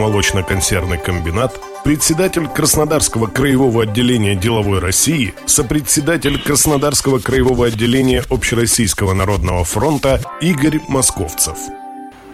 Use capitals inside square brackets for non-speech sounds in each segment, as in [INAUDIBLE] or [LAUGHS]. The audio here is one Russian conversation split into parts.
молочно-консервный комбинат», председатель Краснодарского краевого отделения деловой России, сопредседатель Краснодарского краевого отделения Общероссийского народного фронта Игорь Московцев.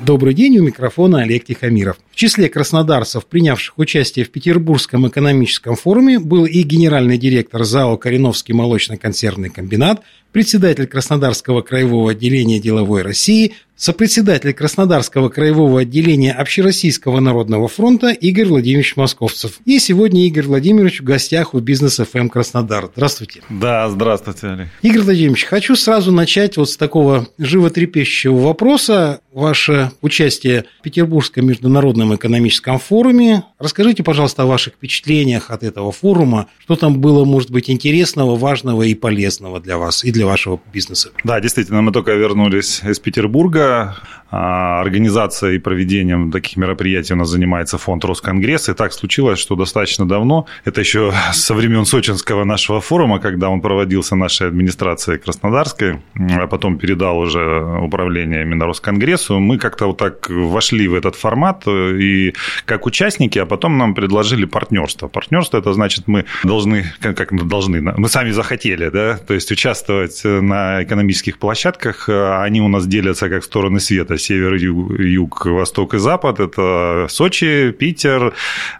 Добрый день, у микрофона Олег Тихомиров. В числе краснодарцев, принявших участие в Петербургском экономическом форуме, был и генеральный директор ЗАО «Кореновский молочно-консервный комбинат», председатель Краснодарского краевого отделения деловой России, сопредседатель Краснодарского краевого отделения Общероссийского народного фронта Игорь Владимирович Московцев. И сегодня Игорь Владимирович в гостях у Бизнес ФМ Краснодар. Здравствуйте. Да, здравствуйте, Олег. Игорь Владимирович, хочу сразу начать вот с такого животрепещущего вопроса. Ваше участие в Петербургском международном экономическом форуме. Расскажите, пожалуйста, о ваших впечатлениях от этого форума. Что там было, может быть, интересного, важного и полезного для вас и для вашего бизнеса? Да, действительно, мы только вернулись из Петербурга а, организацией и проведением таких мероприятий у нас занимается фонд Росконгресс. И так случилось, что достаточно давно, это еще со времен сочинского нашего форума, когда он проводился нашей администрацией Краснодарской, а потом передал уже управление именно Росконгрессу, мы как-то вот так вошли в этот формат и как участники, а потом нам предложили партнерство. Партнерство это значит, мы должны, как мы должны, мы сами захотели, да, то есть участвовать на экономических площадках, они у нас делятся как стороны света, север, юг, юг, восток и запад. Это Сочи, Питер,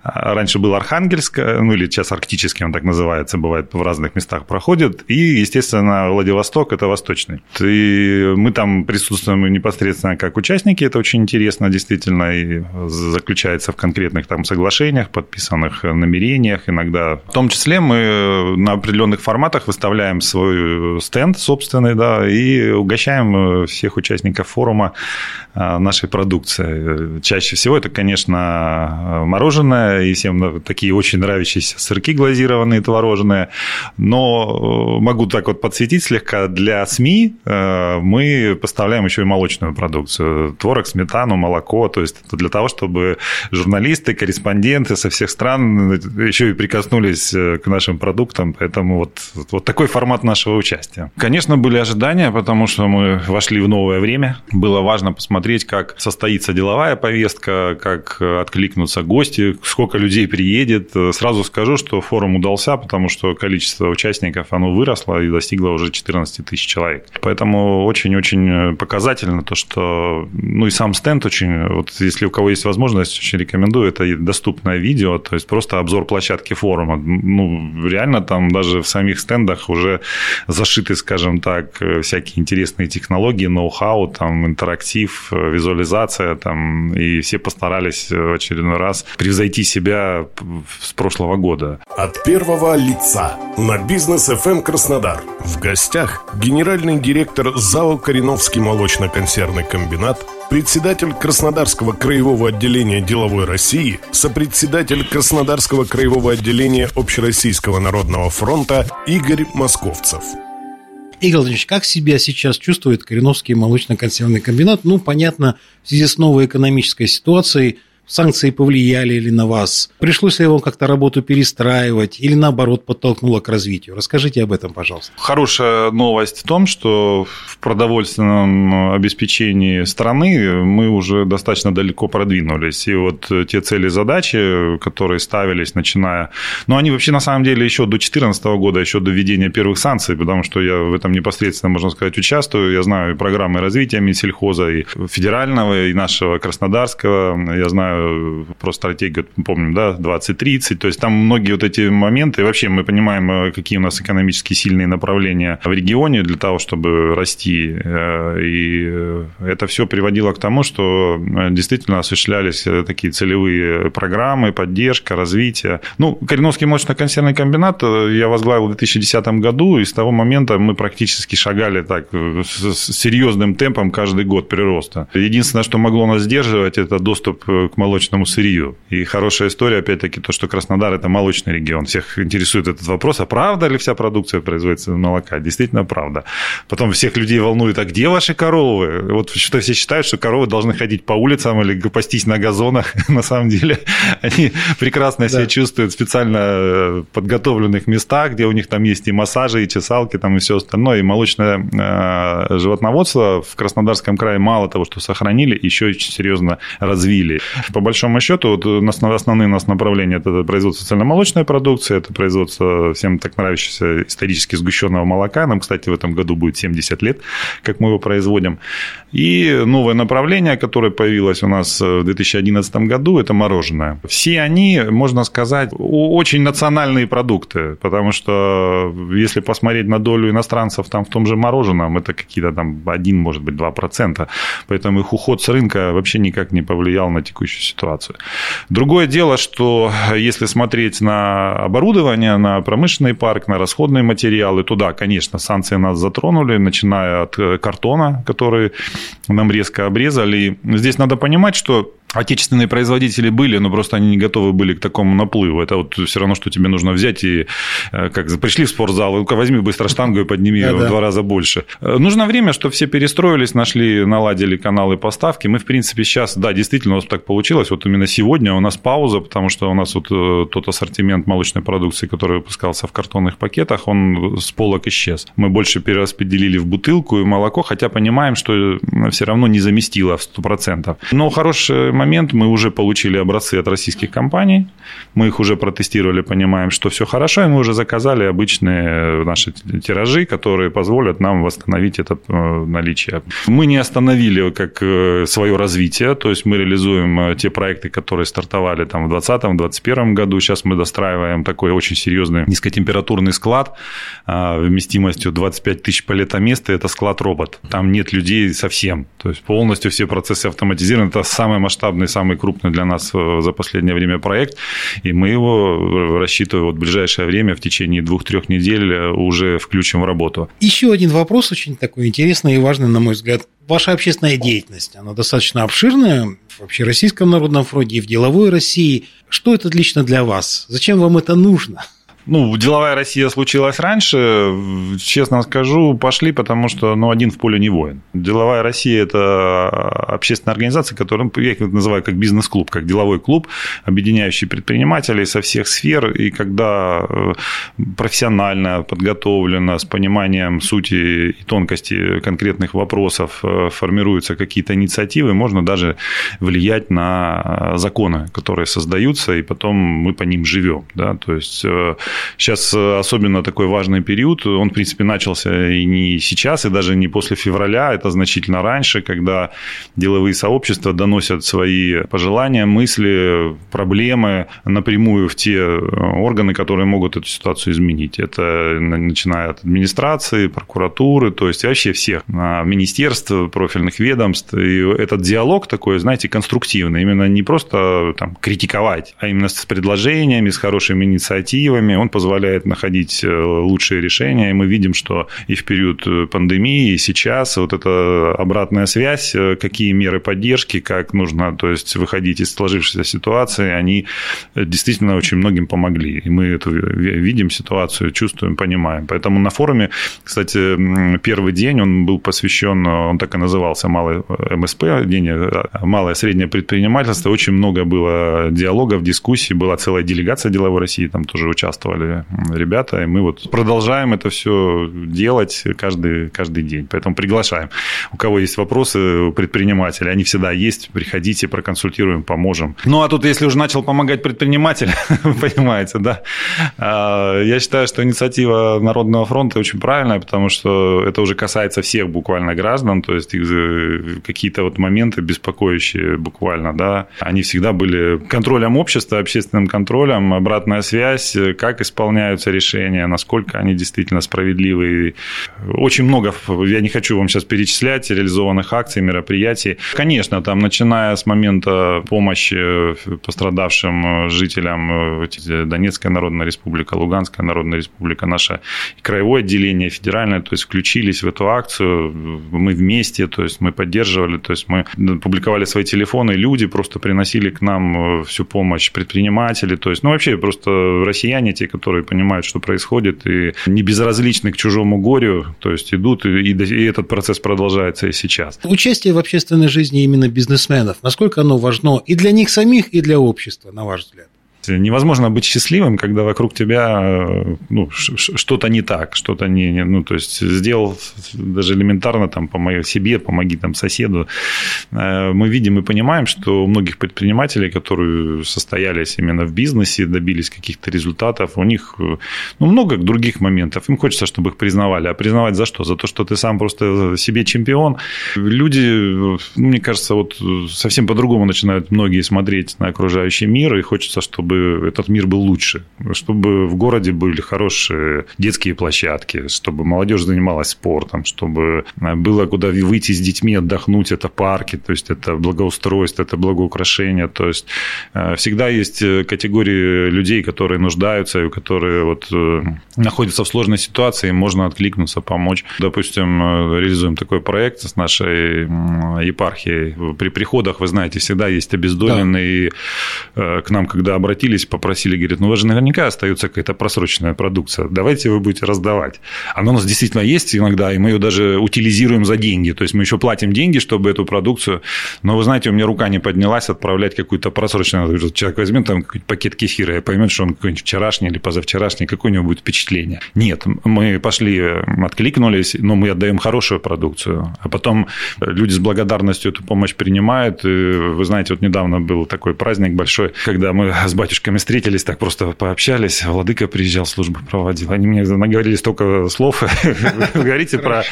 раньше был Архангельск, ну или сейчас арктический он так называется, бывает в разных местах проходит. И, естественно, Владивосток – это восточный. И мы там присутствуем непосредственно как участники, это очень интересно действительно, и заключается в конкретных там соглашениях, подписанных намерениях иногда. В том числе мы на определенных форматах выставляем свой стенд собственный, да, и угощаем всех участников форума нашей продукции. Чаще всего это, конечно, мороженое, и всем такие очень нравящиеся сырки глазированные, творожные. Но э, могу так вот подсветить слегка, для СМИ э, мы поставляем еще и молочную продукцию. Творог, сметану, молоко. То есть для того, чтобы журналисты, корреспонденты со всех стран еще и прикоснулись э, к нашим продуктам. Поэтому вот, вот такой формат нашего участия. Конечно, были ожидания, потому что мы вошли в новое время. Было важно посмотреть, как состоится деловая повестка, как откликнутся гости, сколько людей приедет. Сразу скажу, что форум удался, потому что количество участников оно выросло и достигло уже 14 тысяч человек. Поэтому очень-очень показательно то, что ну и сам стенд очень, вот если у кого есть возможность, очень рекомендую, это доступное видео, то есть просто обзор площадки форума. Ну, реально там даже в самих стендах уже зашиты, скажем так, всякие интересные технологии, ноу-хау, там интерактив, визуализация, там, и все постарались в очередной раз превзойти себя с прошлого года. От первого лица на бизнес FM Краснодар. В гостях генеральный директор ЗАО Кореновский молочно-консервный комбинат, председатель Краснодарского краевого отделения деловой России, сопредседатель Краснодарского краевого отделения Общероссийского народного фронта Игорь Московцев. Игорь Владимирович, как себя сейчас чувствует Кореновский молочно-консервный комбинат? Ну, понятно, в связи с новой экономической ситуацией – санкции повлияли ли на вас? Пришлось ли вам как-то работу перестраивать или наоборот подтолкнуло к развитию? Расскажите об этом, пожалуйста. Хорошая новость в том, что в продовольственном обеспечении страны мы уже достаточно далеко продвинулись. И вот те цели и задачи, которые ставились, начиная... Ну, они вообще на самом деле еще до 2014 года, еще до введения первых санкций, потому что я в этом непосредственно, можно сказать, участвую. Я знаю и программы развития Минсельхоза, и федерального, и нашего Краснодарского. Я знаю про стратегию, помним, да, 2030. То есть там многие вот эти моменты. И вообще мы понимаем, э, какие у нас экономически сильные направления в регионе для того, чтобы расти. Э, и э, это все приводило к тому, что действительно осуществлялись такие целевые программы, поддержка, развитие. Ну, Кореновский молочно-консервный комбинат я возглавил в 2010 году, и с того момента мы практически шагали так с серьезным темпом каждый год прироста. Единственное, что могло нас сдерживать, это доступ к молочному сырью. И хорошая история, опять-таки, то, что Краснодар – это молочный регион. Всех интересует этот вопрос, а правда ли вся продукция производится из молока? Действительно, правда. Потом всех людей волнует, а где ваши коровы? Вот что все считают, что коровы должны ходить по улицам или пастись на газонах. [LAUGHS] На самом деле они прекрасно себя чувствуют в специально э, подготовленных местах, где у них там есть и массажи, и чесалки, там и все остальное. И молочное э, животноводство в Краснодарском крае мало того, что сохранили, еще очень серьезно развили. По большому счету, вот основные у нас направления – это производство цельномолочной продукции, это производство всем так нравящегося исторически сгущенного молока. Нам, кстати, в этом году будет 70 лет, как мы его производим. И новое направление, которое появилось у нас в 2011 году, это мороженое. Все они, можно сказать, очень национальные продукты, потому что если посмотреть на долю иностранцев там в том же мороженом, это какие-то там 1, может быть, 2%. Поэтому их уход с рынка вообще никак не повлиял на текущую ситуацию. Другое дело, что если смотреть на оборудование, на промышленный парк, на расходные материалы, туда, конечно, санкции нас затронули, начиная от картона, который нам резко обрезали. Здесь надо понимать, что Отечественные производители были, но просто они не готовы были к такому наплыву. Это вот все равно, что тебе нужно взять и э, как пришли в спортзал, ну-ка возьми быстро штангу и подними ее в два раза больше. Э, нужно время, чтобы все перестроились, нашли, наладили каналы поставки. Мы, в принципе, сейчас, да, действительно, у нас так получилось. Вот именно сегодня у нас пауза, потому что у нас вот э, тот ассортимент молочной продукции, который выпускался в картонных пакетах, он с полок исчез. Мы больше перераспределили в бутылку и молоко, хотя понимаем, что все равно не заместило в 100%. Но хороший момент мы уже получили образцы от российских компаний, мы их уже протестировали, понимаем, что все хорошо, и мы уже заказали обычные наши тиражи, которые позволят нам восстановить это э, наличие. Мы не остановили как э, свое развитие, то есть мы реализуем э, те проекты, которые стартовали там в 2020-2021 году. Сейчас мы достраиваем такой очень серьезный низкотемпературный склад вместимостью 25 тысяч палетоместа. Это склад-робот. Там нет людей совсем. То есть полностью все процессы автоматизированы. Это самое масштабное масштабный, самый крупный для нас э, за последнее время проект, и мы его, рассчитываем вот в ближайшее время, в течение двух-трех недель э, уже включим в работу. Еще один вопрос очень такой интересный и важный, на мой взгляд. Ваша общественная деятельность, она достаточно обширная в Общероссийском народном фронте и в деловой России. Что это лично для вас? Зачем вам это нужно? Ну, деловая Россия случилась раньше, честно скажу, пошли, потому что, ну, один в поле не воин. Деловая Россия – это общественная организация, которую я их называю как бизнес-клуб, как деловой клуб, объединяющий предпринимателей со всех сфер, и когда э, профессионально, подготовлено, с пониманием сути и тонкости конкретных вопросов э, формируются какие-то инициативы, можно даже влиять на законы, которые создаются, и потом мы по ним живем, да, то есть э, Сейчас э, особенно такой важный период. Он, в принципе, начался и не сейчас, и даже не после февраля. Это значительно раньше, когда деловые сообщества доносят свои пожелания, мысли, проблемы напрямую в те э, органы, которые могут эту ситуацию изменить. Это начиная от администрации, прокуратуры, то есть вообще всех а, министерств, профильных ведомств. И этот диалог такой, знаете, конструктивный. Именно не просто там, критиковать, а именно с предложениями, с хорошими инициативами он позволяет находить э, лучшие решения, и мы видим, что и в период э, пандемии, и сейчас вот эта обратная связь, э, какие меры поддержки, как нужно, то есть выходить из сложившейся ситуации, они действительно очень многим помогли. И мы эту видим ситуацию, чувствуем, понимаем. Поэтому на форуме, кстати, первый день он был посвящен, он так и назывался, малый МСП, день малое среднее предпринимательство. Очень много было диалогов, дискуссий, была целая делегация деловой России, там тоже участвовала участвовали ребята, и мы вот продолжаем это все делать каждый, каждый день. Поэтому приглашаем. У кого есть вопросы, у предпринимателей, они всегда есть, приходите, проконсультируем, поможем. Ну, а тут, если уже начал помогать предприниматель, [LAUGHS] понимаете, да, а, я считаю, что инициатива Народного фронта очень правильная, потому что это уже касается всех буквально граждан, то есть э, какие-то вот моменты беспокоящие буквально, да, они всегда были контролем общества, общественным контролем, обратная связь, как исполняются решения, насколько они действительно справедливы. Очень много, я не хочу вам сейчас перечислять, реализованных акций, мероприятий. Конечно, там, начиная с момента помощи пострадавшим жителям Донецкая Народная Республика, Луганская Народная Республика, наше краевое отделение, федеральное, то есть включились в эту акцию, мы вместе, то есть мы поддерживали, то есть мы публиковали свои телефоны, люди просто приносили к нам всю помощь, предприниматели, то есть, ну, вообще просто россияне, те, которые понимают, что происходит, и не безразличны к чужому горю, то есть идут, и, и этот процесс продолжается и сейчас. Участие в общественной жизни именно бизнесменов, насколько оно важно и для них самих, и для общества, на ваш взгляд? Невозможно быть счастливым, когда вокруг тебя э, ну, что-то не так, что-то не, ну, то есть сделал даже элементарно там помоги себе, помоги там соседу. Э, мы видим и понимаем, что у многих предпринимателей, которые состоялись именно в бизнесе, добились каких-то результатов, у них э, ну, много других моментов. Им хочется, чтобы их признавали. А признавать за что? За то, что ты сам просто себе чемпион. Люди, мне кажется, вот совсем по-другому начинают многие смотреть на окружающий мир, и хочется, чтобы чтобы этот мир был лучше, чтобы в городе были хорошие детские площадки, чтобы молодежь занималась спортом, чтобы было куда выйти с детьми, отдохнуть, это парки, то есть это благоустройство, это благоукрашение, то есть э, всегда есть э, категории людей, которые нуждаются, и которые вот э, находятся в сложной ситуации, им можно откликнуться, помочь. Допустим, реализуем такой проект с нашей епархией. При приходах, вы знаете, всегда есть обездоленные, да. к нам, когда обратились обратились, попросили, говорят, ну, у вас же наверняка остается какая-то просроченная продукция, давайте вы будете раздавать. Она у нас действительно есть иногда, и мы ее даже утилизируем за деньги, то есть мы еще платим деньги, чтобы эту продукцию, но вы знаете, у меня рука не поднялась отправлять какую-то просроченную, человек возьмет там пакет кефира и поймет, что он какой-нибудь вчерашний или позавчерашний, какое у него будет впечатление. Нет, мы пошли, откликнулись, но мы отдаем хорошую продукцию, а потом люди с благодарностью эту помощь принимают. И вы знаете, вот недавно был такой праздник большой, когда мы с батюшкой батюшками встретились, так просто пообщались. Владыка приезжал, службу проводил. Они мне наговорили столько слов. [LAUGHS] Вы говорите про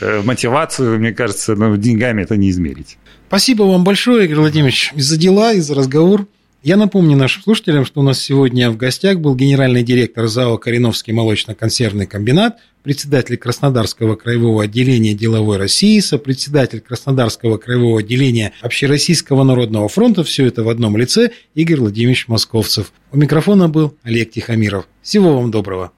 э, мотивацию, мне кажется, но деньгами это не измерить. Спасибо вам большое, Игорь Владимирович, за дела и за разговор. Я напомню нашим слушателям, что у нас сегодня в гостях был генеральный директор ЗАО «Кореновский молочно-консервный комбинат», председатель Краснодарского краевого отделения деловой России, сопредседатель Краснодарского краевого отделения Общероссийского народного фронта, все это в одном лице, Игорь Владимирович Московцев. У микрофона был Олег Тихомиров. Всего вам доброго.